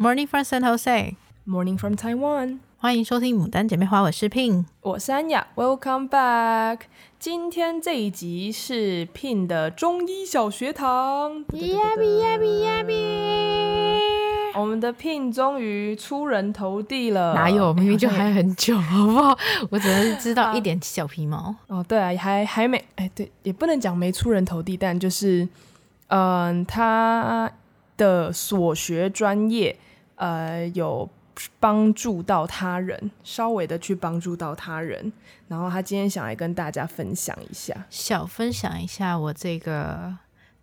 Morning from San Jose. Morning from Taiwan. 欢迎收听《牡丹姐妹花》，我是 Pin，我是安雅。Welcome back。今天这一集是 Pin 的中医小学堂。Yummy yummy yummy。我们的 Pin 终于出人头地了。哪有？明明就还很久，好不好？我只能知道 一点小皮毛。哦，对啊，还还没哎，对，也不能讲没出人头地，但就是嗯，他的所学专业呃有。帮助到他人，稍微的去帮助到他人，然后他今天想来跟大家分享一下，小分享一下我这个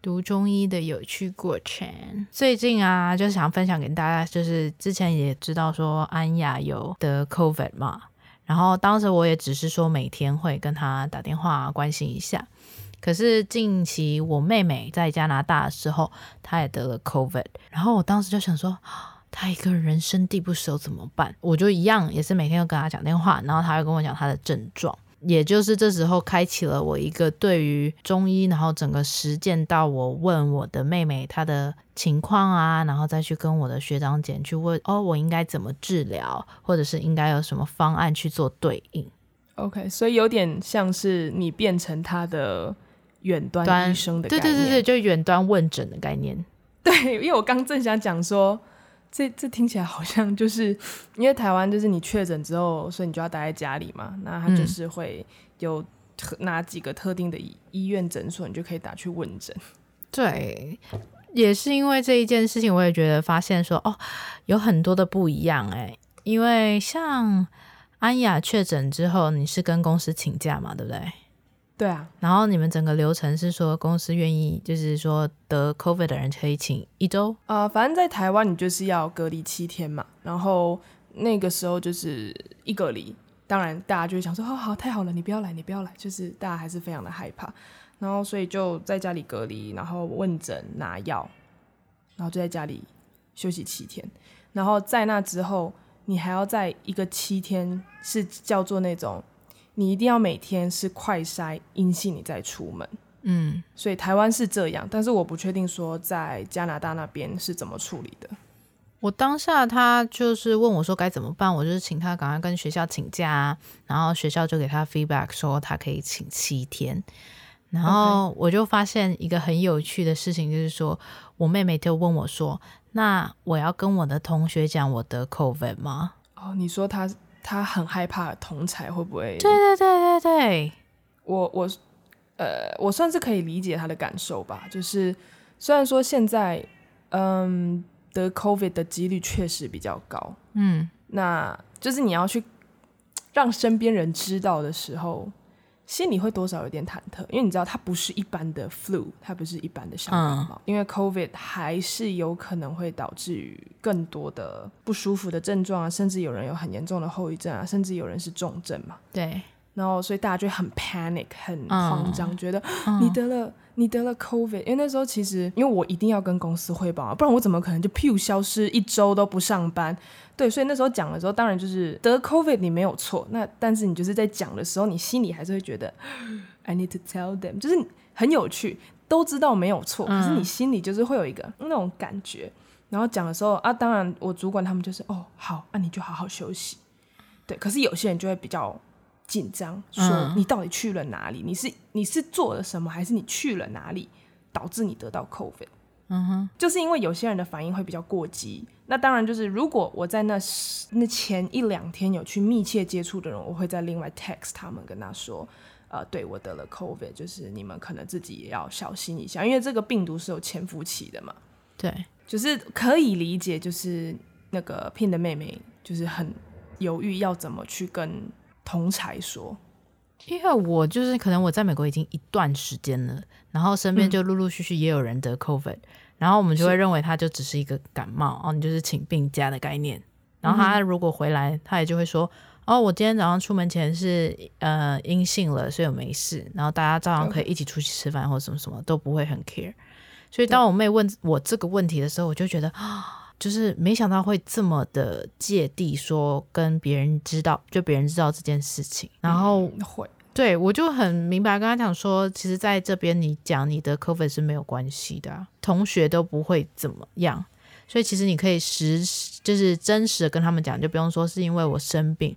读中医的有趣过程。最近啊，就是想分享给大家，就是之前也知道说安雅有得 COVID 嘛，然后当时我也只是说每天会跟他打电话关心一下，可是近期我妹妹在加拿大的时候，她也得了 COVID，然后我当时就想说。他一个人生地不熟怎么办？我就一样，也是每天都跟他讲电话，然后他会跟我讲他的症状。也就是这时候开启了我一个对于中医，然后整个实践到我问我的妹妹她的情况啊，然后再去跟我的学长姐去问哦，我应该怎么治疗，或者是应该有什么方案去做对应。OK，所以有点像是你变成他的远端医生的概念，对对对对，就远端问诊的概念。对，因为我刚正想讲说。这这听起来好像就是因为台湾就是你确诊之后，所以你就要待在家里嘛。那他就是会有特哪几个特定的医院诊所，你就可以打去问诊。对，也是因为这一件事情，我也觉得发现说哦，有很多的不一样哎。因为像安雅确诊之后，你是跟公司请假嘛，对不对？对啊，然后你们整个流程是说公司愿意，就是说得 COVID 的人可以请一周。呃，反正在台湾你就是要隔离七天嘛，然后那个时候就是一隔离，当然大家就会想说，哦好，太好了，你不要来，你不要来，就是大家还是非常的害怕，然后所以就在家里隔离，然后问诊拿药，然后就在家里休息七天，然后在那之后你还要在一个七天是叫做那种。你一定要每天是快筛阴性，你再出门。嗯，所以台湾是这样，但是我不确定说在加拿大那边是怎么处理的。我当下他就是问我说该怎么办，我就是请他赶快跟学校请假，然后学校就给他 feedback 说他可以请七天。然后我就发现一个很有趣的事情，就是说我妹妹就问我说：“那我要跟我的同学讲我得 COVID 吗？”哦，你说他。他很害怕同才会不会？对对对对对，我我呃，我算是可以理解他的感受吧。就是虽然说现在嗯得 COVID 的几率确实比较高，嗯，那就是你要去让身边人知道的时候。心里会多少有点忐忑，因为你知道它不是一般的 flu，它不是一般的小感冒，嗯、因为 COVID 还是有可能会导致于更多的不舒服的症状啊，甚至有人有很严重的后遗症啊，甚至有人是重症嘛。对。然后，所以大家就很 panic，很慌张，嗯、觉得你得了，你得了 COVID。因为那时候其实，因为我一定要跟公司汇报啊，不然我怎么可能就噗消失一周都不上班？对，所以那时候讲的时候，当然就是得 COVID 你没有错。那但是你就是在讲的时候，你心里还是会觉得 I need to tell them，就是很有趣，都知道没有错，可是你心里就是会有一个那种感觉。然后讲的时候啊，当然我主管他们就是哦好，那、啊、你就好好休息。对，可是有些人就会比较。紧张，说你到底去了哪里？嗯、你是你是做了什么，还是你去了哪里导致你得到 COVID？嗯哼，就是因为有些人的反应会比较过激。那当然就是，如果我在那那前一两天有去密切接触的人，我会再另外 text 他们，跟他说，呃，对我得了 COVID，就是你们可能自己也要小心一下，因为这个病毒是有潜伏期的嘛。对，就是可以理解，就是那个 Pin 的妹妹就是很犹豫要怎么去跟。同才说，因为我就是可能我在美国已经一段时间了，然后身边就陆陆续续也有人得 COVID，、嗯、然后我们就会认为他就只是一个感冒哦，你就是请病假的概念。然后他如果回来，他也就会说哦，我今天早上出门前是呃阴性了，所以我没事。然后大家照样可以一起出去吃饭或什么什么都不会很 care。所以当我妹问我这个问题的时候，我就觉得啊。就是没想到会这么的芥蒂，说跟别人知道，就别人知道这件事情，然后会对我就很明白跟他讲说，其实在这边你讲你的 COVID 是没有关系的啊，同学都不会怎么样，所以其实你可以实就是真实的跟他们讲，就不用说是因为我生病，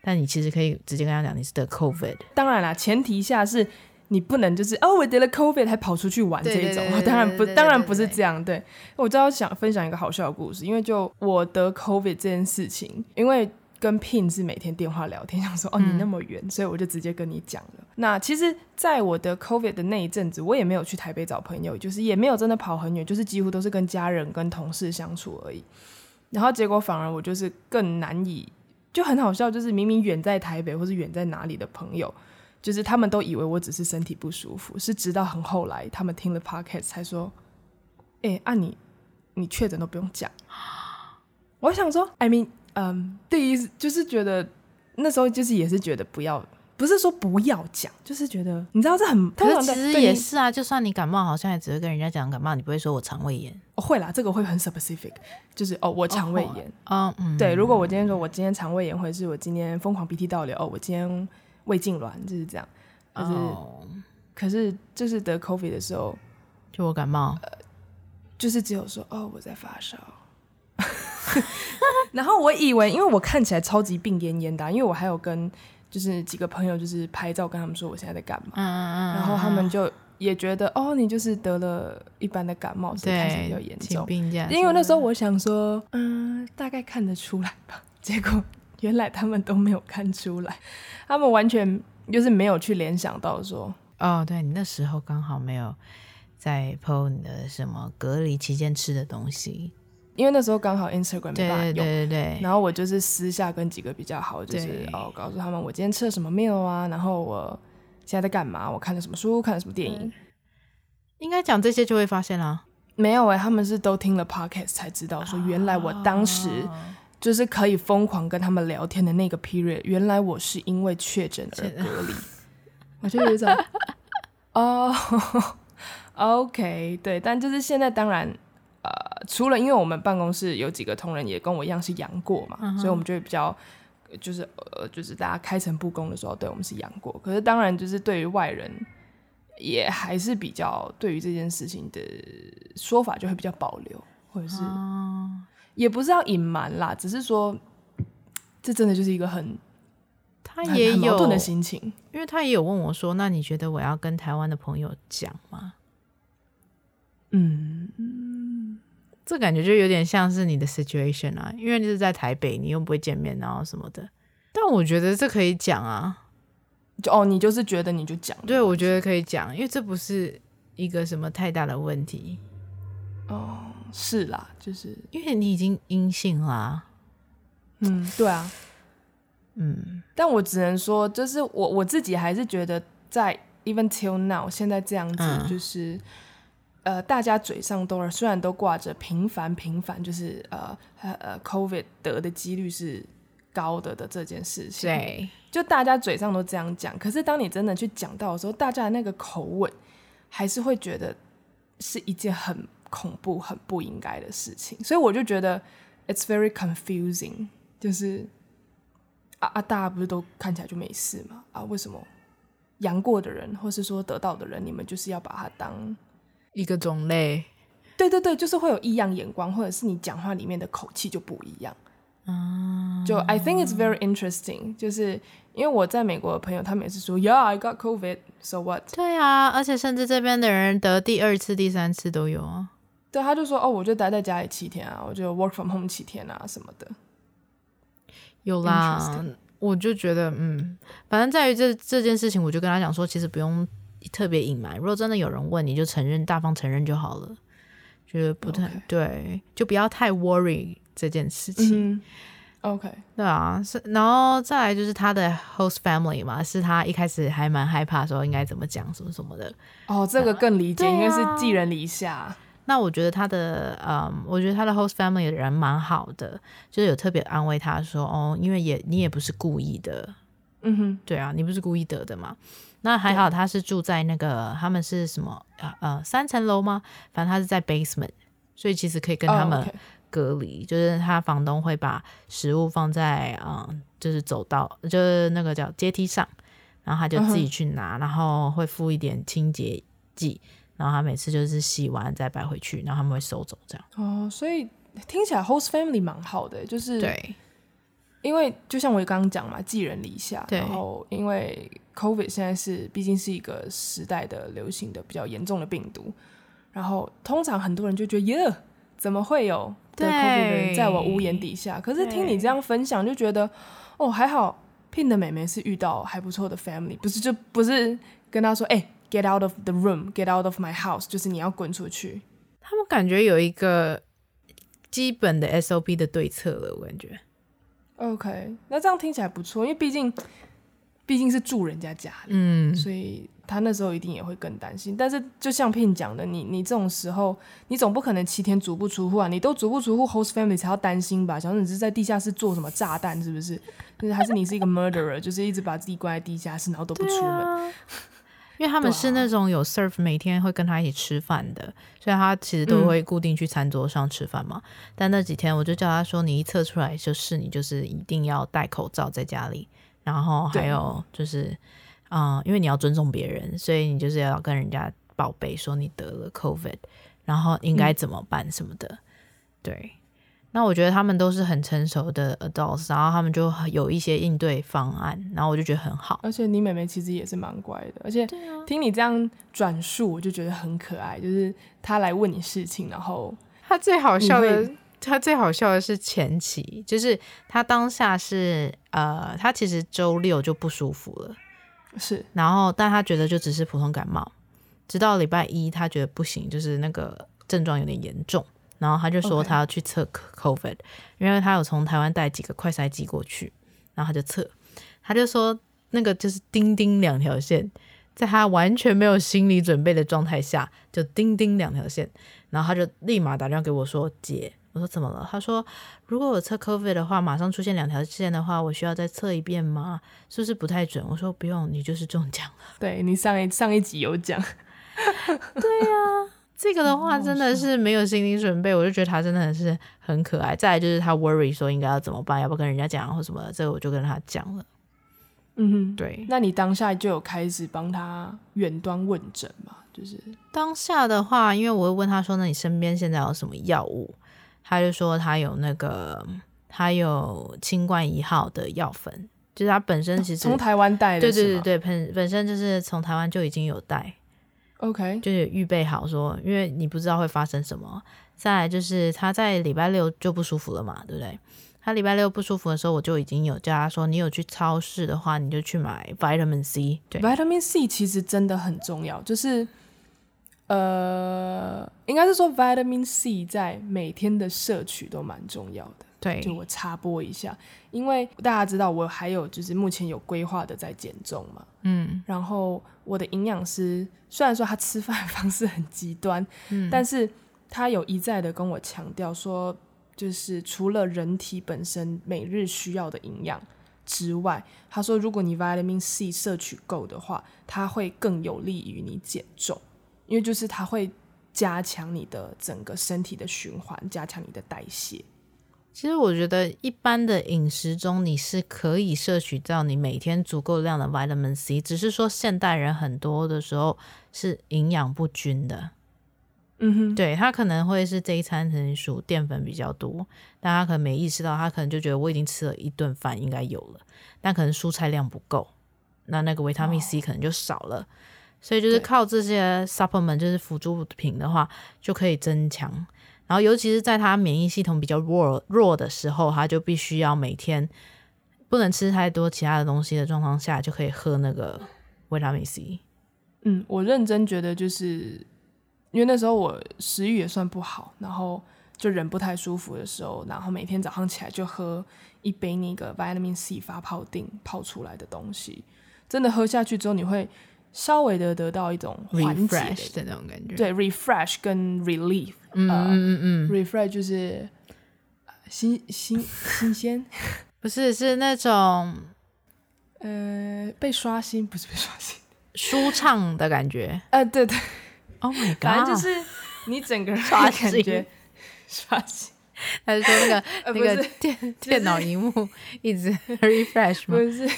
但你其实可以直接跟他讲你是得 COVID。当然啦，前提下是你不能就是哦我得了 COVID 还跑出去玩这一种，当然不当然不是这样。对，我知道想分享一个好笑的故事，因为就我得 COVID 这件事情，因为。跟 Pin 是每天电话聊天，想说哦，你那么远，嗯，所以我就直接跟你讲了。那其实，在我的 COVID 的那一阵子，我也没有去台北找朋友，就是也没有真的跑很远，就是几乎都是跟家人、跟同事相处而已。然后结果反而我就是更难以，就很好笑，就是明明远在台北或是远在哪里的朋友，就是他们都以为我只是身体不舒服，是直到很后来他们听了 Podcast 才说，哎，啊你你确诊都不用讲。我想说，I mean。嗯，第一就是觉得那时候就是也是觉得不要，不是说不要讲，就是觉得你知道这很，可是其实也是啊，就算你感冒，好像也只会跟人家讲感冒，你不会说我肠胃炎。哦，会啦，这个会很 specific，就是哦我肠胃炎啊，嗯，对，如果我今天说我今天肠胃炎，或者是我今天疯狂鼻涕倒流，哦，我今天胃痉挛，就是这样。可是、哦、可是就是得 COVID 的时候，就我感冒，呃，就是只有说哦我在发烧。然后我以为，因为我看起来超级病恹恹的、啊，因为我还有跟就是几个朋友就是拍照跟他们说我现在在干嘛，然后他们就也觉得哦，你就是得了一般的感冒，所以看起来比较严重。因为那时候我想说，嗯，大概看得出来吧。结果原来他们都没有看出来，他们完全就是没有去联想到说，哦，对你那时候刚好没有在 po 你的什么隔离期间吃的东西。因为那时候刚好 Instagram 没办法用，对对对，然后我就是私下跟几个比较好，就是哦告诉他们我今天吃了什么 meal 啊，然后我现在在干嘛，我看了什么书，看了什么电影。应该讲这些就会发现啦。没有哎、欸，他们是都听了 podcast 才知道说，原来我当时就是可以疯狂跟他们聊天的那个 period，原来我是因为确诊而隔离。我就有一种 哦，OK，对，但就是现在当然。呃，除了因为我们办公室有几个同仁也跟我一样是阳过嘛，嗯、所以我们就会比较，就是呃，就是大家开诚布公的时候，对我们是阳过。可是当然，就是对于外人，也还是比较对于这件事情的说法就会比较保留，或者是、哦、也不是要隐瞒啦，只是说这真的就是一个很他也有矛盾的心情，因为他也有问我说：“那你觉得我要跟台湾的朋友讲吗？”嗯。这感觉就有点像是你的 situation 啊，因为你是在台北，你又不会见面，然后什么的。但我觉得这可以讲啊，就哦，你就是觉得你就讲，对，我觉得可以讲，因为这不是一个什么太大的问题。哦，是啦，就是因为你已经阴性啦。嗯，对啊，嗯，但我只能说，就是我我自己还是觉得，在 even till now 现在这样子，就是。嗯呃，大家嘴上都虽然都挂着频繁频繁，就是呃呃 COVID 得的几率是高的的这件事情，对，就大家嘴上都这样讲，可是当你真的去讲到的时候，大家的那个口吻还是会觉得是一件很恐怖、很不应该的事情，所以我就觉得 it's very confusing，就是啊啊，大家不是都看起来就没事吗？啊，为什么？阳过的人，或是说得到的人，你们就是要把他当一个种类，对对对，就是会有异样眼光，或者是你讲话里面的口气就不一样。嗯，就 I think it's very interesting，就是因为我在美国的朋友，他们也是说，Yeah, I got COVID，so what？对啊，而且甚至这边的人得第二次、第三次都有啊。对，他就说，哦，我就待在家里七天啊，我就 work from home 七天啊，什么的。有啦，我就觉得，嗯，反正在于这这件事情，我就跟他讲说，其实不用。特别隐瞒，如果真的有人问，你就承认，大方承认就好了。觉得不太、okay. 对，就不要太 worry 这件事情。嗯、OK，对啊，是，然后再来就是他的 host family 嘛，是他一开始还蛮害怕说应该怎么讲什么什么的。哦，这个更理解，因为是寄人篱下。那我觉得他的，嗯，我觉得他的 host family 的人蛮好的，就是有特别安慰他说，哦，因为也你也不是故意的。嗯哼，对啊，你不是故意得的嘛。那还好，他是住在那个他们是什么呃呃三层楼吗？反正他是在 basement，所以其实可以跟他们隔离。Oh. 就是他房东会把食物放在嗯，就是走到，就是那个叫阶梯上，然后他就自己去拿，uh -huh. 然后会附一点清洁剂，然后他每次就是洗完再摆回去，然后他们会收走这样。哦、oh，所以听起来 host family 蛮好的，就是对，因为就像我刚刚讲嘛，寄人篱下，对然后因为 COVID 现在是毕竟是一个时代的流行的比较严重的病毒，然后通常很多人就觉得耶，怎么会有得 COVID 的人在我屋檐底下？可是听你这样分享，就觉得哦，还好 Pin 的妹妹是遇到还不错的 family，不是就不是跟她说哎。Get out of the room, get out of my house，就是你要滚出去。他们感觉有一个基本的 SOP 的对策了，我感觉。OK，那这样听起来不错，因为毕竟毕竟是住人家家里，嗯，所以他那时候一定也会更担心。但是就像 Pin 讲的，你你这种时候，你总不可能七天足不出户啊，你都足不出户，host family 才要担心吧？想说你是在地下室做什么炸弹，是不是？就是还是你是一个 murderer，就是一直把自己关在地下室，然后都不出门。因为他们是那种有 serve 每天会跟他一起吃饭的，所以他其实都会固定去餐桌上吃饭嘛。嗯、但那几天我就叫他说：“你一测出来就是你，就是一定要戴口罩在家里。然后还有就是，嗯、呃，因为你要尊重别人，所以你就是要跟人家报备说你得了 COVID，然后应该怎么办什么的。嗯、对。”那我觉得他们都是很成熟的 adults，然后他们就有一些应对方案，然后我就觉得很好。而且你妹妹其实也是蛮乖的，而且听你这样转述，我就觉得很可爱。就是她来问你事情，然后她最好笑的，她最好笑的是前期，就是她当下是呃，她其实周六就不舒服了，是，然后但她觉得就只是普通感冒，直到礼拜一她觉得不行，就是那个症状有点严重。然后他就说他要去测 COVID，Okay. 因为他有从台湾带几个快筛机过去，然后他就测，他就说那个就是叮叮两条线，在他完全没有心理准备的状态下，就叮叮两条线，然后他就立马打电话给我说姐，我说怎么了？他说如果我测 COVID 的话，马上出现两条线的话，我需要再测一遍吗？是不是不太准？我说不用，你就是中奖了。对，你上一上一集有讲，对呀、啊。这个的话真的是没有心理准备，我就觉得他真的是很可爱。再来就是他 worry 说应该要怎么办，要不要跟人家讲或什么的，这个我就跟他讲了。嗯哼，对。那你当下就有开始帮他远端问诊嘛？就是当下的话，因为我会问他说：“那你身边现在有什么药物？”他就说他有那个，他有清冠一号的药粉，就是他本身其实从台湾带的，对对对对，本本身就是从台湾就已经有带。OK，就是预备好说，因为你不知道会发生什么。再来就是他在礼拜六就不舒服了嘛，对不对？他礼拜六不舒服的时候，我就已经有叫他说，你有去超市的话，你就去买 Vitamin C。对，Vitamin C 其实真的很重要，就是呃，应该是说 Vitamin C 在每天的摄取都蛮重要的。对，就我插播一下，因为大家知道我还有就是目前有规划的在减重嘛，嗯，然后我的营养师虽然说他吃饭方式很极端，嗯，但是他有一再的跟我强调说，就是除了人体本身每日需要的营养之外，他说如果你 vitamin C 摄取够的话，它会更有利于你减重，因为就是它会加强你的整个身体的循环，加强你的代谢。其实我觉得，一般的饮食中你是可以摄取到你每天足够量的 vitamin C，只是说现代人很多的时候是营养不均的。嗯哼，对，他可能会是这一餐可能属淀粉比较多，但他可能没意识到，他可能就觉得我已经吃了一顿饭，应该有了，但可能蔬菜量不够，那那个维他命 C 可能就少了，哦、所以就是靠这些 supplement 就是辅助品的话，就可以增强。然后，尤其是在他免疫系统比较弱弱的时候，他就必须要每天不能吃太多其他的东西的状况下，就可以喝那个维他命 C。嗯，我认真觉得，就是因为那时候我食欲也算不好，然后就人不太舒服的时候，然后每天早上起来就喝一杯那个维他命 C 发泡錠泡出来的东西，真的喝下去之后，你会。稍微的得到一种缓解的那种感觉，对，refresh 跟 relief，嗯嗯嗯嗯，refresh 就是新新 新鲜，不是是那种呃被刷新，不是被刷新，舒畅的感觉，呃对对，Oh my god，反正就是你整个人刷新感觉 刷新，还是说那个那个电电脑荧幕一直 refresh 吗？不是。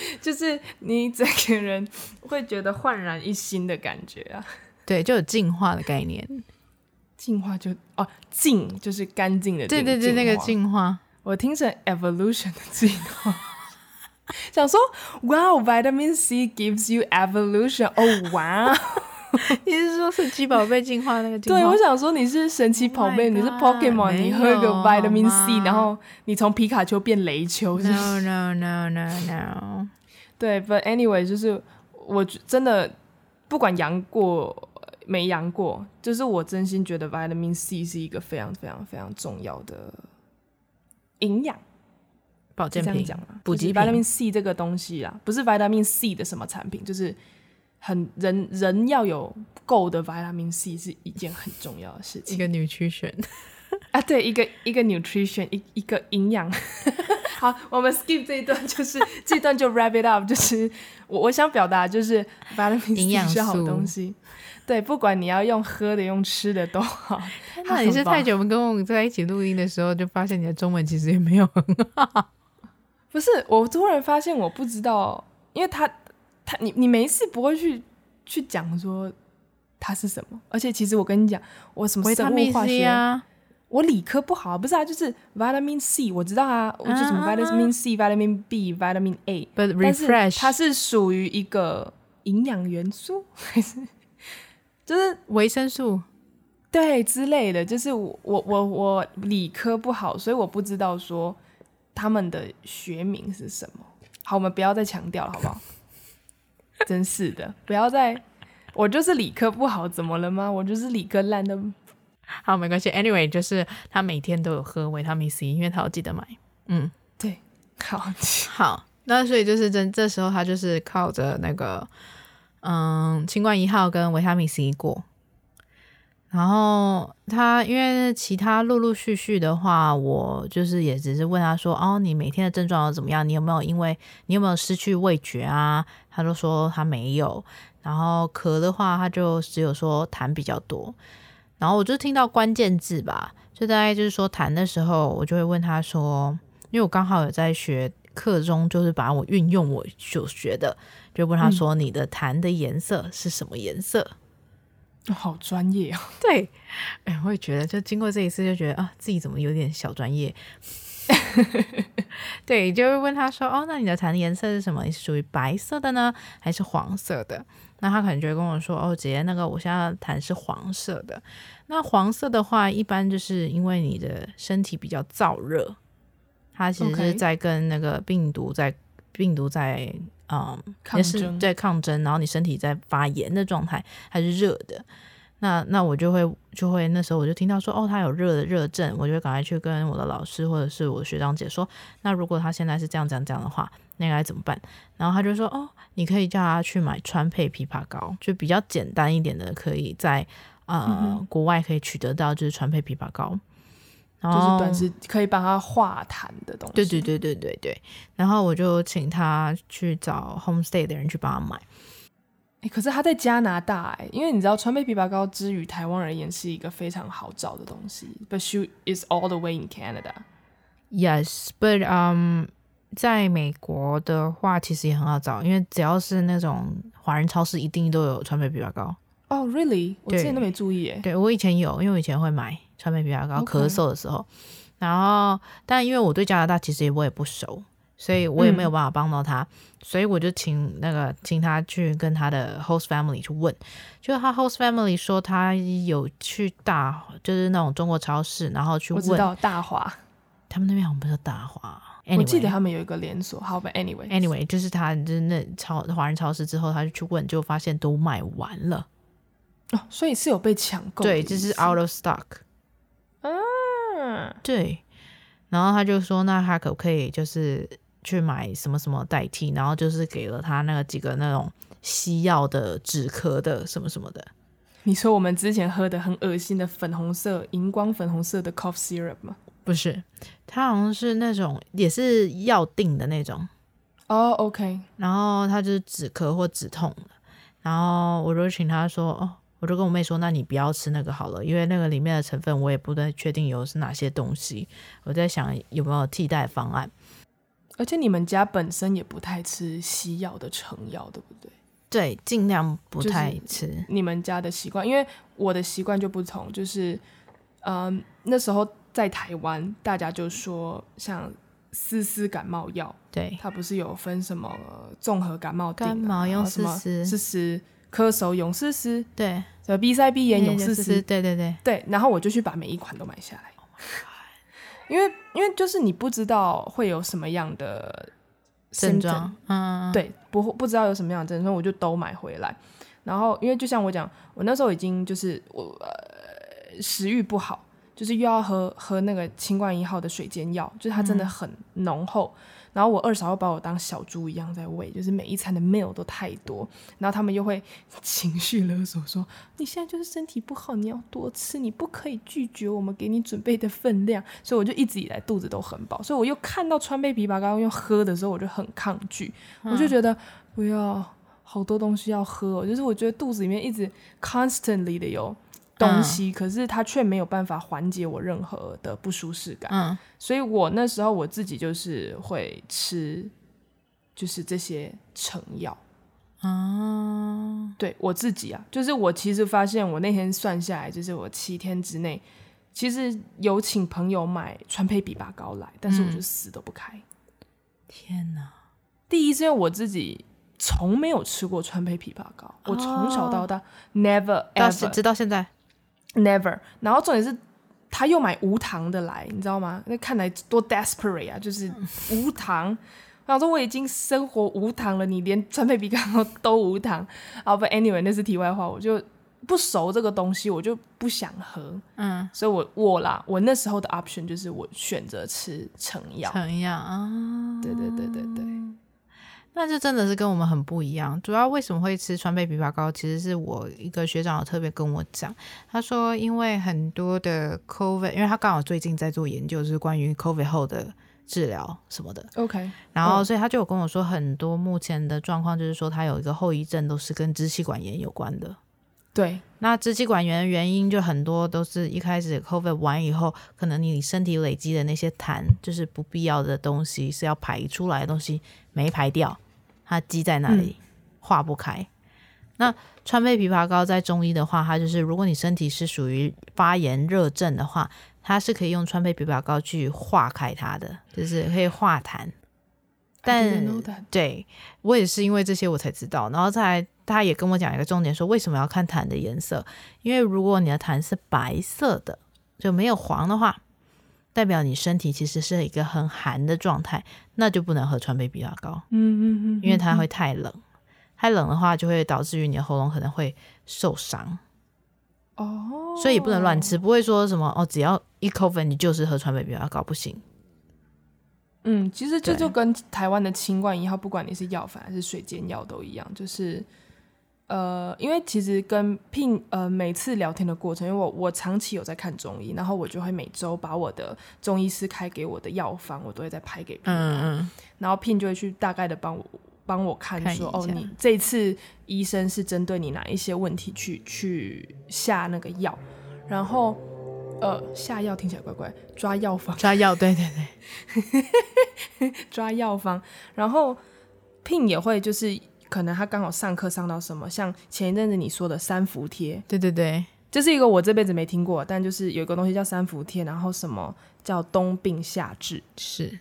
就是你整个人会觉得焕然一新的感觉啊，对，就有进化的概念。进化就哦，净就是干净的，对对对，那个进化，我听成 evolution 的进化，想说，Wow，vitamin C gives you evolution，哦哇，你是说神奇宝贝进化那个进化？对，我想说你是神奇宝贝，你是 Pokemon，你喝个 vitamin C，然后你从皮卡丘变雷丘，no no no no no，对，but anyway，就是我真的不管阳过。没阳过，就是我真心觉得 vitamin C 是一个非常非常非常重要的营养保健品，补给 vitamin C 这个东西啊，不是 vitamin C 的什么产品，就是很人人要有够的 vitamin C 是一件很重要的事情。一个 nutrition 啊，对，一个一个 nutrition，一一个营养。好，我们 skip 这一段，就是这一段就 wrap it up，就是我我想表达就是 vitamin C 是好东西。对，不管你要用喝的、用吃的都好。那你是太久没跟我们在一起录音的时候，就发现你的中文其实也没有很好。不是，我突然发现我不知道，因为他他你你没事不会去去讲说它是什么，而且其实我跟你讲，我什么生物化学啊，我理科不好，不是啊，就是 vitamin C，我知道啊，我就什么 vitamin C、vitamin B、vitamin A，但是它是属于一个营养元素 还是？就是维生素，对之类的。就是我我我我理科不好，所以我不知道说他们的学名是什么。好，我们不要再强调了，好不好？真是的，不要再。我就是理科不好，怎么了吗？我就是理科烂的。好，没关系。Anyway，就是他每天都有喝维他命 C，因为他要记得买。嗯，对。好，好。那所以就是这这时候他就是靠着那个。嗯，清冠一号跟维他命 C 过，然后他因为其他陆陆续续的话，我就是也只是问他说，哦，你每天的症状又怎么样？你有没有因为你有没有失去味觉啊？他就说他没有。然后咳的话，他就只有说痰比较多。然后我就听到关键字吧，就大概就是说痰的时候，我就会问他说，因为我刚好有在学课中，就是把我运用我所学的。就问他说：“你的痰的颜色是什么颜色？”嗯、好专业啊！对，哎，我也觉得，就经过这一次，就觉得啊，自己怎么有点小专业。对，就会问他说：“哦，那你的痰的颜色是什么？你是属于白色的呢，还是黄色的？”那他可能就会跟我说：“哦，姐姐，那个我现在痰是黄色的。那黄色的话，一般就是因为你的身体比较燥热，它其实是在跟那个病毒在病毒在。”嗯，也是在抗争，然后你身体在发炎的状态，还是热的，那那我就会就会那时候我就听到说，哦，他有热的热症，我就会赶快去跟我的老师或者是我学长姐说，那如果他现在是这样这样这样的话，那该怎么办？然后他就说，哦，你可以叫他去买川配枇杷膏，就比较简单一点的，可以在呃、嗯、国外可以取得到，就是川配枇杷膏。就是短时可以帮他化痰的东西。对对对对对对。然后我就请他去找 Homestay 的人去帮他买。欸，可是他在加拿大哎，因为你知道川贝枇杷膏之于台湾而言是一个非常好找的东西。But she is all the way in Canada. Yes, but um，在美国的话其实也很好找，因为只要是那种华人超市，一定都有川贝枇杷膏。哦，oh，Really？我之前都没注意哎。对，我以前有，因为我以前会买。川贝枇杷膏咳嗽的时候。然后但因为我对加拿大其实我也不熟，所以我也没有办法帮到他，嗯、所以我就请那个请他去跟他的 host family 去问，就他 host family 说他有去大就是那种中国超市，然后去问到大华，他们那边好像不是大华，anyway, 我记得他们有一个连锁，好吧，anyway。Anyway 就是他就是那超华人超市之后，他就去问，就发现都卖完了。哦，所以是有被抢购，对，就是 out of stock。嗯，对，然后他就说，那他可不可以就是去买什么什么代替？然后就是给了他那个几个那种西药的止咳的什么什么的。你说我们之前喝的很恶心的粉红色、荧光粉红色的 cough syrup 吗？不是，他好像是那种也是药定的那种。哦，oh，OK，然后他就是止咳或止痛的。然后我就请他说，哦。我就跟我妹说：“那你不要吃那个好了，因为那个里面的成分我也不太确定有是哪些东西。我在想有没有替代方案。而且你们家本身也不太吃西药的成药，对不对？对，尽量不太吃。你们家的习惯，因为我的习惯就不同，就是，嗯、呃，那时候在台湾，大家就说像丝丝感冒药，对，它不是有分什么综合感冒、啊、感冒用丝丝，丝丝，咳嗽用丝丝，对，鼻塞鼻炎用丝丝，对对对。对，然后我就去把每一款都买下来，因为因为就是你不知道会有什么样的。症状，嗯，对，不不知道有什么样的症状，我就都买回来。然后，因为就像我讲，我那时候已经就是我呃食欲不好，就是又要喝喝那个清冠一号的水煎药，就是它真的很浓厚。嗯然后我二嫂又把我当小猪一样在喂，就是每一餐的 meal 都太多，然后他们又会情绪勒索说：“你现在就是身体不好，你要多吃，你不可以拒绝我们给你准备的分量。”所以我就一直以来肚子都很饱，所以我又看到川贝枇杷膏用喝的时候，我就很抗拒，嗯、我就觉得不要好多东西要喝，就是我觉得肚子里面一直 constantly 的有。东西，可是它却没有办法缓解我任何的不舒适感。嗯，所以我那时候我自己就是会吃，就是这些成药。啊，对我自己啊，就是我其实发现，我那天算下来，就是我七天之内，其实有请朋友买川贝枇杷膏来，但是我就死都不开。嗯、天哪！第一是因为我自己从没有吃过川贝枇杷膏，我从小到大、哦、never ever 直到现在。Never，然后重点是他又买无糖的来，你知道吗？那看来多 desperate 啊，就是无糖。然后说我已经生活无糖了，你连川贝枇杷膏都无糖。啊不，Anyway，那是题外话，我就不熟这个东西，我就不想喝。嗯，所以我我啦，我那时候的 option 就是我选择吃成药。成药啊，对对对对对。那这真的是跟我们很不一样。主要为什么会吃川贝枇杷膏？其实是我一个学长有特别跟我讲，他说因为很多的 COVID，因为他刚好最近在做研究，就是关于 COVID 后的治疗什么的。OK，然后所以他就有跟我说，很多目前的状况就是说，他有一个后遗症都是跟支气管炎有关的。对，那支气管炎的原因就很多都是一开始 COVID 完以后，可能你身体累积的那些痰，就是不必要的东西，是要排出来的东西没排掉。它积在那里，化不开。嗯、那川贝枇杷膏在中医的话，它就是如果你身体是属于发炎热症的话，它是可以用川贝枇杷膏去化开它的，就是可以化痰。但对我也是因为这些我才知道。然后再来，他也跟我讲一个重点，说为什么要看痰的颜色？因为如果你的痰是白色的，就没有黄的话。代表你身体其实是一个很寒的状态，那就不能喝川贝枇杷膏。嗯嗯嗯，因为它会太冷，太冷的话就会导致于你的喉咙可能会受伤。哦，所以也不能乱吃，不会说什么哦，只要一 COVID 你就是喝川贝枇杷膏不行。嗯，其实这就跟台湾的清冠一号，不管你是药粉还是水煎药都一样，就是。呃，因为其实跟 Pin 呃每次聊天的过程，因为我我长期有在看中医，然后我就会每周把我的中医师开给我的药方，我都会再拍给 Pin，嗯嗯，然后 Pin 就会去大概的帮我帮我看说，看哦，你这次医生是针对你哪一些问题去去下那个药，然后呃下药听起来怪怪，抓药方抓药，对对对，抓药方，然后 Pin 也会就是。可能他刚好上课上到什么，像前一阵子你说的三伏贴，对对对，这是一个我这辈子没听过，但就是有一个东西叫三伏贴，然后什么叫冬病夏治，是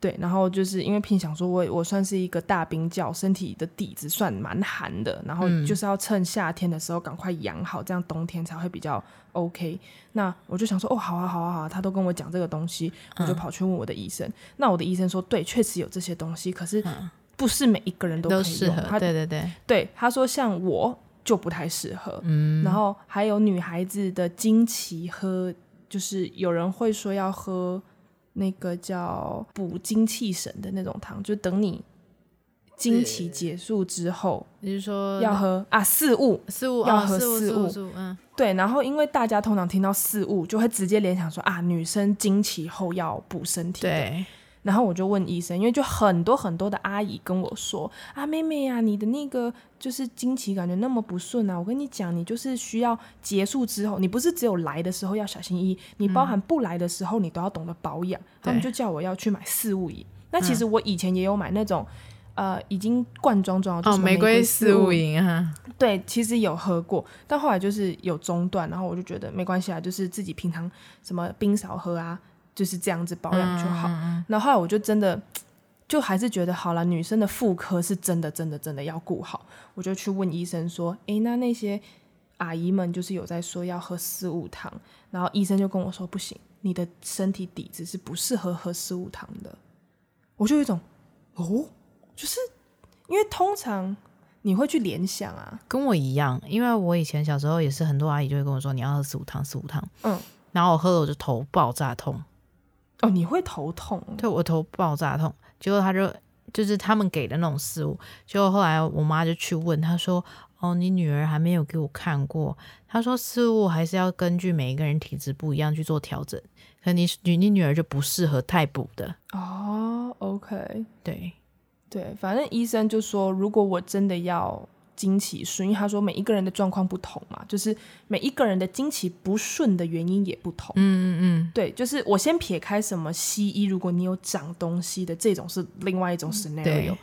对，然后就是因为平想说我我算是一个大冰窖，身体的底子算蛮寒的，然后就是要趁夏天的时候赶快养好，这样冬天才会比较 OK。那我就想说，哦，好啊，好啊，好啊，他都跟我讲这个东西，我就跑去问我的医生。嗯、那我的医生说，对，确实有这些东西，可是。嗯不是每一个人都适合。对对对，对他说像我就不太适合。嗯，然后还有女孩子的经期喝，就是有人会说要喝那个叫补精气神的那种汤，就等你经期结束之后，你是说要喝啊四物四物要喝四物嗯，对。然后因为大家通常听到四物，就会直接联想说啊，女生经期后要补身体，对。然后我就问医生，因为就很多很多的阿姨跟我说啊，妹妹呀、啊，你的那个就是经期感觉那么不顺啊，我跟你讲，你就是需要结束之后，你不是只有来的时候要小心翼翼，你包含不来的时候，你都要懂得保养。嗯、他们就叫我要去买四物饮。那其实我以前也有买那种，呃已经罐装装哦，玫瑰四物饮啊，对，其实有喝过，但后来就是有中断，然后我就觉得没关系啊，就是自己平常什么冰少喝啊，就是这样子保养就好。嗯、然后后来我就真的就还是觉得好了，女生的妇科是真的真的真的要顾好，我就去问医生说，诶，那那些阿姨们就是有在说要喝四物汤，然后医生就跟我说不行。你的身体底子是不适合喝四物汤的，我就有一种哦，就是因为通常你会去联想啊，跟我一样，因为我以前小时候也是很多阿姨就会跟我说你要喝四物汤，四物汤，嗯，然后我喝了我就头爆炸痛，哦，你会头痛？对，我头爆炸痛，结果他就就是他们给的那种食物，结果后来我妈就去问他说。哦，你女儿还没有给我看过。她说事物还是要根据每一个人体质不一样去做调整。可你你你女儿就不适合太补的。哦，OK，对对，反正医生就说，如果我真的要经期顺，因为他说每一个人的状况不同嘛，就是每一个人的经期不顺的原因也不同。嗯嗯嗯，对，就是我先撇开什么西医，如果你有长东西的这种是另外一种 scenario。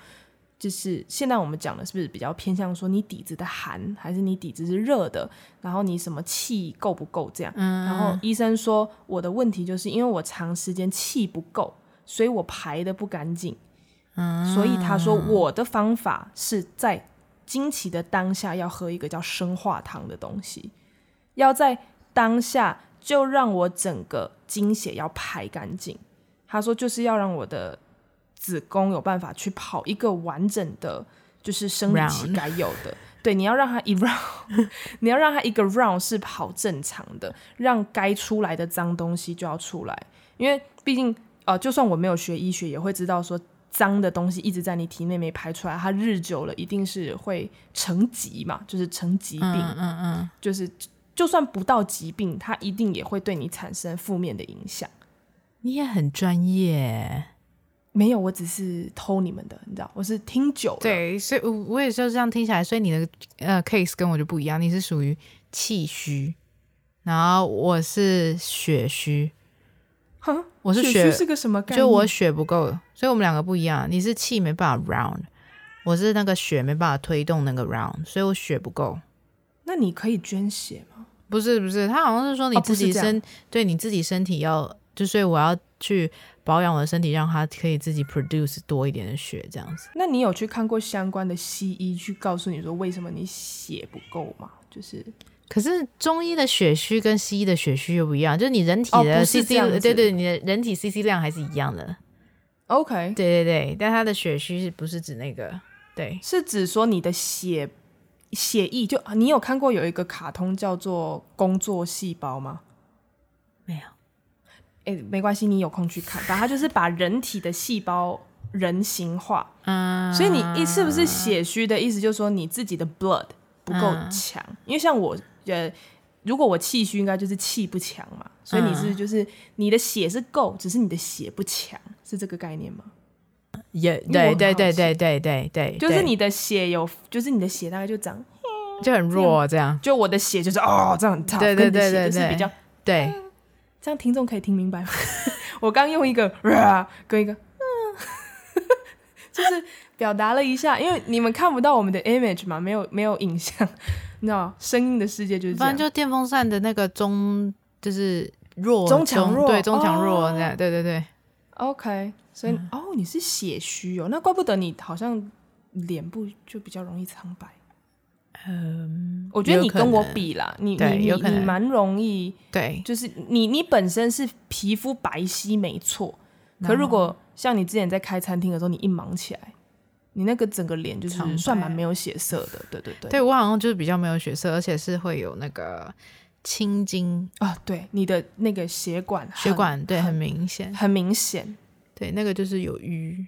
就是现在我们讲的是不是比较偏向说你底子的寒，还是你底子是热的？然后你什么气够不够这样？嗯。然后医生说我的问题就是因为我长时间气不够，所以我排的不干净。嗯。所以他说我的方法是在经期的当下要喝一个叫生化汤的东西，要在当下就让我整个经血要排干净。他说就是要让我的。子宫有办法去跑一个完整的，就是生理期该有的。对，你要让它一 round，你要让它一个 round 是跑正常的，让该出来的脏东西就要出来。因为毕竟，呃，就算我没有学医学，也会知道说，脏的东西一直在你体内没排出来，它日久了一定是会成疾嘛，就是成疾病。嗯嗯嗯，就是就算不到疾病，它一定也会对你产生负面的影响。你也很专业。没有，我只是偷你们的，你知道，我是听久了。对，所以，我我也是这样听起来，所以你的呃 case 跟我就不一样，你是属于气虚，然后我是血虚。哼，我是血，血是个什么概念？就我血不够，所以我们两个不一样。你是气没办法 round，我是那个血没办法推动那个 round，所以我血不够。那你可以捐血吗？不是不是，他好像是说你自己身、哦、对你自己身体要，就所以我要去。保养我的身体，让它可以自己 produce 多一点的血，这样子。那你有去看过相关的西医去告诉你说为什么你血不够吗？就是，可是中医的血虚跟西医的血虚又不一样，就是你人体的 CC，、哦、对对，你的人体 CC 量还是一样的。OK，对对对，但它的血虚是不是指那个？对，是指说你的血血液就你有看过有一个卡通叫做《工作细胞》吗？没有。哎，没关系，你有空去看。反正他就是把人体的细胞人形化。嗯，所以你意是不是血虚的意思，就是说你自己的 blood 不够强。嗯、因为像我，呃，如果我气虚，应该就是气不强嘛。所以你是就是你的血是够，只是你的血不强，是这个概念吗？也对对对对对对对，就是你的血有，就是你的血大概就长，就很弱这样。就我的血就是哦，这样很烫，对对对对对，比较对。这样听众可以听明白吗？我刚用一个啊跟一个嗯，就是表达了一下，因为你们看不到我们的 image 嘛，没有没有影像，你知道声音的世界就是这样。反正就电风扇的那个中，就是弱中强弱，对中强弱这样，对对对。OK，所以、嗯、哦，你是血虚哦，那怪不得你好像脸部就比较容易苍白。嗯，我觉得你跟我比啦，你你你你蛮容易，对，就是你你本身是皮肤白皙没错，可如果像你之前在开餐厅的时候，你一忙起来，你那个整个脸就是算蛮没有血色的，对对对。对我好像就是比较没有血色，而且是会有那个青筋啊，对，你的那个血管血管对很明显，很明显，对，那个就是有瘀。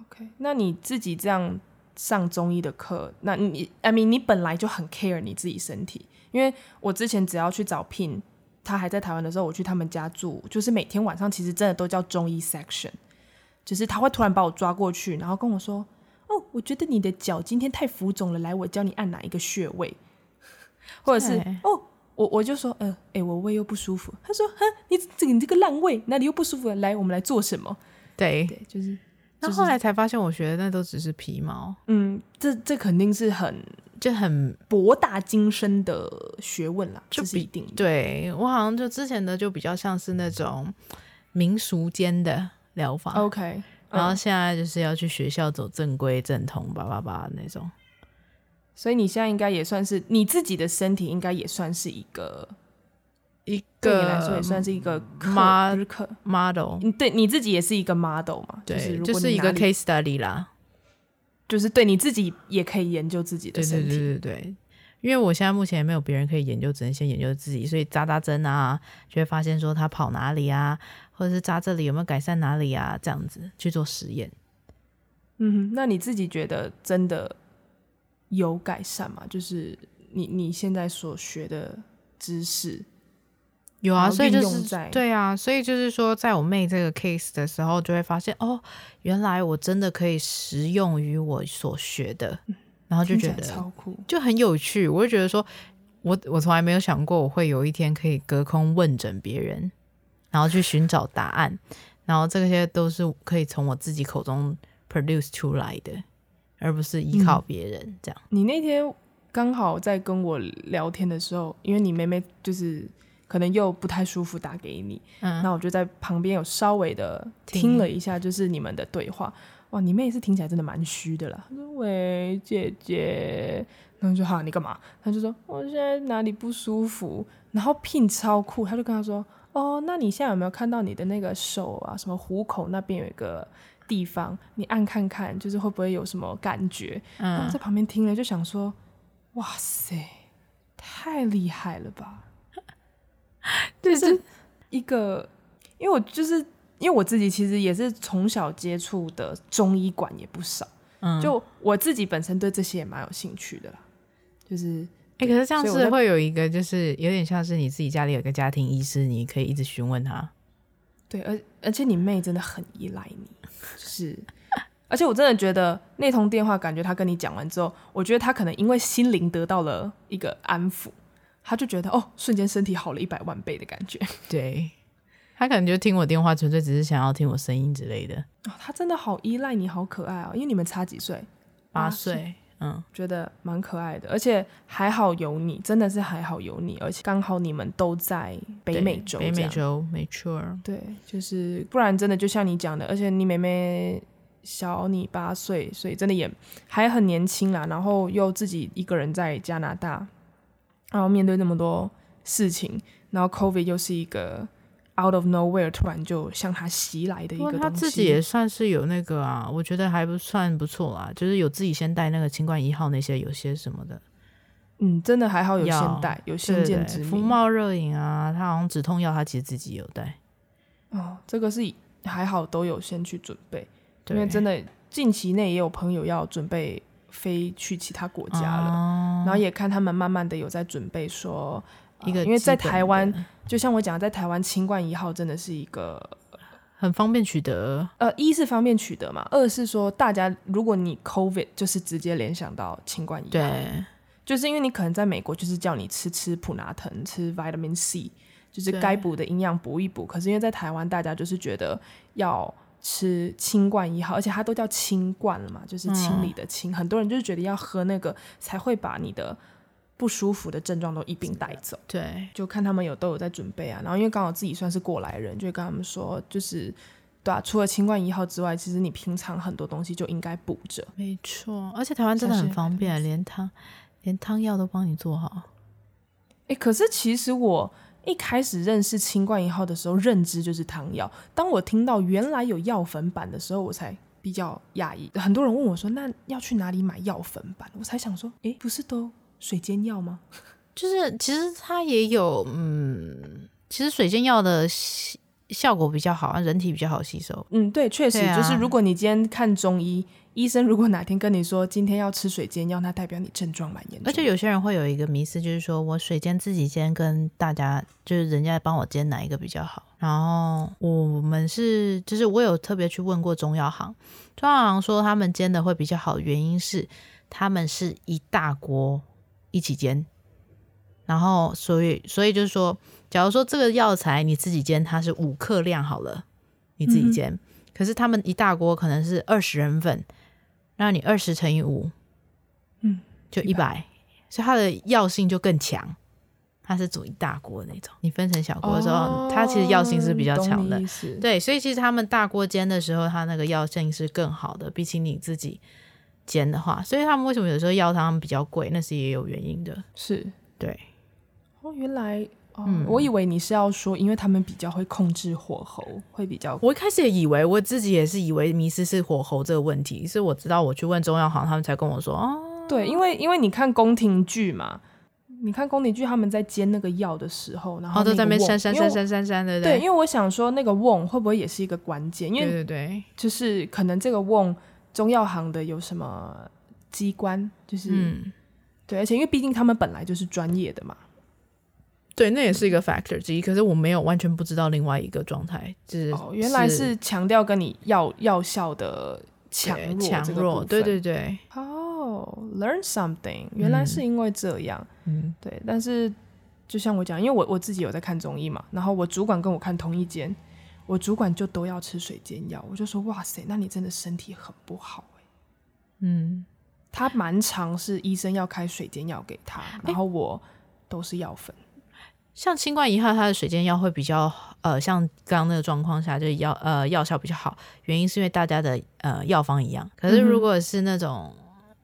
OK，那你自己这样。上中医的课，那你，I mean，你本来就很 care 你自己身体，因为我之前只要去找 Pin，他还在台湾的时候，我去他们家住，就是每天晚上其实真的都叫中医 section，就是他会突然把我抓过去，然后跟我说，哦，我觉得你的脚今天太浮肿了，来，我教你按哪一个穴位，或者是，哦，我我就说，呃，哎、欸，我胃又不舒服，他说，哼，你这个你这个烂胃，哪里又不舒服了？来，我们来做什么？对，对，就是。那后来才发现，我学的那都只是皮毛。嗯，这这肯定是很就很博大精深的学问啦，就必定。对，我好像就之前的就比较像是那种民俗间的疗法。OK，然后现在就是要去学校走正规正统，叭叭叭那种。所以你现在应该也算是你自己的身体，应该也算是一个。一个对你来说也算是一个 model，你对你自己也是一个 model 嘛？对，就是就是一个 case study 啦。就是对你自己也可以研究自己的身体，对对对对对。因为我现在目前也没有别人可以研究，只能先研究自己，所以扎扎针啊，就会发现说他跑哪里啊，或者是扎这里有没有改善哪里啊，这样子去做实验。嗯，那你自己觉得真的有改善吗？就是你你现在所学的知识。有啊，所以就是对啊，所以就是说，在我妹这个 case 的时候，就会发现哦，原来我真的可以实用于我所学的，然后就觉得超酷，就很有趣。我就觉得说，我我从来没有想过我会有一天可以隔空问诊别人，然后去寻找答案，然后这些都是可以从我自己口中 produce 出来的，而不是依靠别人、嗯、这样。你那天刚好在跟我聊天的时候，因为你妹妹就是。可能又不太舒服，打给你，嗯，那我就在旁边有稍微的听了一下，就是你们的对话。哇，你妹是听起来真的蛮虚的啦。她说：“喂，姐姐。”然后就哈，你干嘛？他就说：“我现在哪里不舒服。”然后 Pin 超酷，他就跟他说：“哦，那你现在有没有看到你的那个手啊？什么虎口那边有一个地方，你按看看，就是会不会有什么感觉？”嗯，然后在旁边听了就想说：“哇塞，太厉害了吧！” 就是一个，因为我就是因为我自己其实也是从小接触的中医馆也不少，嗯，就我自己本身对这些也蛮有兴趣的啦。就是，哎、欸，可是这样子会有一个，就是有点像是你自己家里有一个家庭医师，你可以一直询问他。对，而而且你妹真的很依赖你，是，而且我真的觉得那通电话，感觉他跟你讲完之后，我觉得他可能因为心灵得到了一个安抚。他就觉得哦，瞬间身体好了一百万倍的感觉。对，他可能就听我电话，纯粹只是想要听我声音之类的。哦，他真的好依赖你，好可爱哦。因为你们差几岁？八岁。嗯，觉得蛮可爱的，而且还好有你，真的是还好有你，而且刚好你们都在北美洲。北美洲，没错。对，就是不然真的就像你讲的，而且你妹妹小你八岁，所以真的也还很年轻啦。然后又自己一个人在加拿大。然后面对那么多事情，然后 COVID 又是一个 out of nowhere 突然就向他袭来的一个东西。他自己也算是有那个啊，我觉得还不算不错啊，就是有自己先带那个清冠一号那些有些什么的。嗯，真的还好有先带，有先见之明。福茂热饮啊，他好像止痛药，他其实自己有带。哦，这个是还好都有先去准备，因为真的近期内也有朋友要准备。飞去其他国家了，哦，然后也看他们慢慢的有在准备说一个，呃，因为在台湾，就像我讲，在台湾清冠一号真的是一个很方便取得。呃，一是方便取得嘛，二是说大家如果你 COVID 就是直接联想到清冠一号，对，就是因为你可能在美国就是叫你吃吃普拿疼，吃 Vitamin C，就是该补的营养补一补。可是因为在台湾，大家就是觉得要。吃清冠一号，而且它都叫清冠了嘛，就是清理的清。嗯、很多人就是觉得要喝那个才会把你的不舒服的症状都一并带走。对，就看他们有都有在准备啊。然后因为刚好自己算是过来人，就会跟他们说，就是对啊，除了清冠一号之外，其实你平常很多东西就应该补着。没错，而且台湾真的很方便，连汤连汤药都帮你做好。哎，可是其实我。一开始认识清冠一号的时候，认知就是汤药。当我听到原来有药粉版的时候，我才比较讶异。很多人问我说：“那要去哪里买药粉版？”我才想说：“诶，不是都水煎药吗？”就是其实它也有，嗯，其实水煎药的效果比较好，人体比较好吸收。嗯，对，确实、啊、就是如果你今天看中医。医生如果哪天跟你说今天要吃水煎药，那代表你症状蛮严重。而且有些人会有一个迷思，就是说我水煎自己煎跟大家就是人家帮我煎哪一个比较好？然后我们是就是我有特别去问过中药行，中药行说他们煎的会比较好，原因是他们是一大锅一起煎，然后所以所以就是说，假如说这个药材你自己煎，它是五克量好了，你自己煎。嗯可是他们一大锅可能是二十人份，那你二十乘以五，嗯，就一百，所以它的药性就更强。它是煮一大锅那种，你分成小锅的时候，哦、它其实药性是比较强的。对，所以其实他们大锅煎的时候，它那个药性是更好的，比起你自己煎的话。所以他们为什么有时候药汤比较贵？那是也有原因的。是，对。哦，原来，哦、嗯，我以为你是要说，因为他们比较会控制火候，会比较。我一开始也以为，我自己也是以为迷失是火候这个问题，是我知道我去问中药行，他们才跟我说，哦，对，因为因为你看宫廷剧嘛。你看宫廷剧，他们在煎那个药的时候，然后都在那边扇扇扇扇扇扇的。对，因为我想说，那个瓮会不会也是一个关键？因为对对对，就是可能这个瓮中药行的有什么机关，就是、嗯、对，而且因为毕竟他们本来就是专业的嘛。对，那也是一个 factor 之一。可是我没有完全不知道另外一个状态，就是、哦、原来是强调跟你药药效的强弱强弱。对对对。哦、oh，learn something，原来是因为这样，嗯，对。但是就像我讲，因为我我自己有在看中医嘛，然后我主管跟我看同一间，我主管就都要吃水煎药，我就说哇塞，那你真的身体很不好哎。嗯，他蛮常是医生要开水煎药给他，然后我都是药粉。像新冠一号，它的水煎药会比较呃，像刚刚那个状况下，就是药呃药效比较好，原因是因为大家的呃药方一样。可是如果是那种、嗯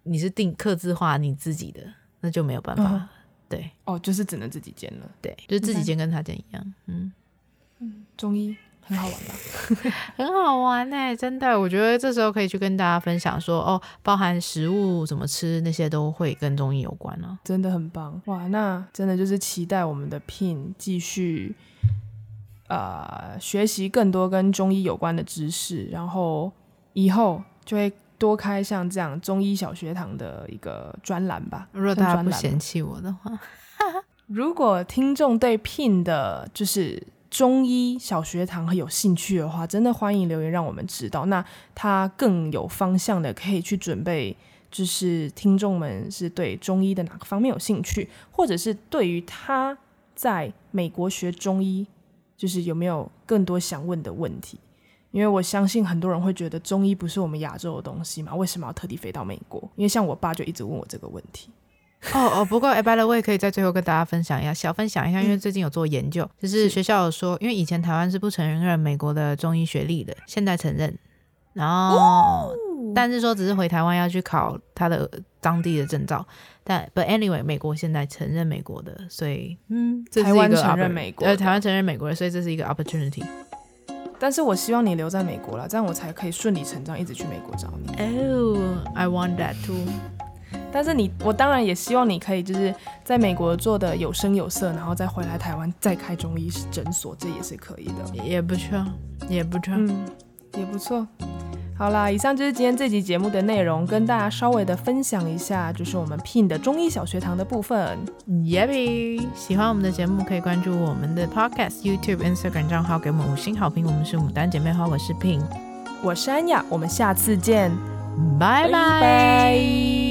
你是定刻字化你自己的，那就没有办法。嗯、对，哦，就是只能自己煎了。对，就是自己煎跟他煎一样。嗯嗯，中医很好玩吧？很好玩哎、欸，真的，我觉得这时候可以去跟大家分享说，哦，包含食物怎么吃那些都会跟中医有关了、啊。真的很棒哇！那真的就是期待我们的 Pin 继续呃学习更多跟中医有关的知识，然后以后就会。多开像这样中医小学堂的一个专栏吧。如果大家不嫌弃我的话，如果听众对 Pin 的就是中医小学堂很有兴趣的话，真的欢迎留言让我们知道。那他更有方向的可以去准备，就是听众们是对中医的哪个方面有兴趣，或者是对于他在美国学中医，就是有没有更多想问的问题。因为我相信很多人会觉得中医不是我们亚洲的东西嘛，为什么要特地飞到美国？因为像我爸就一直问我这个问题。哦哦，不过 by the way 可以在最后跟大家分享一下，小分享一下，因为最近有做研究，嗯、就是学校有说，因为以前台湾是不承认美国的中医学历的，现在承认，然后、哦、但是说只是回台湾要去考他的当地的证照，但 but anyway 美国现在承认美国的，所以嗯，这是一个台湾承认美国，呃，台湾承认美国的，所以这是一个 opportunity。但是我希望你留在美国了，这样我才可以顺理成章一直去美国找你。Oh, I want that too。但是你，我当然也希望你可以就是在美国做的有声有色，然后再回来台湾再开中医诊所，这也是可以的。也不错，也不错，嗯，也不错。好啦，以上就是今天这集节目的内容，跟大家稍微的分享一下，就是我们 Pin 的中医小学堂的部分。耶比，喜欢我们的节目可以关注我们的 Podcast、YouTube、Instagram 账号，给我们五星好评。我们是牡丹姐妹花，我是 Pin，我是安雅，我们下次见，拜拜。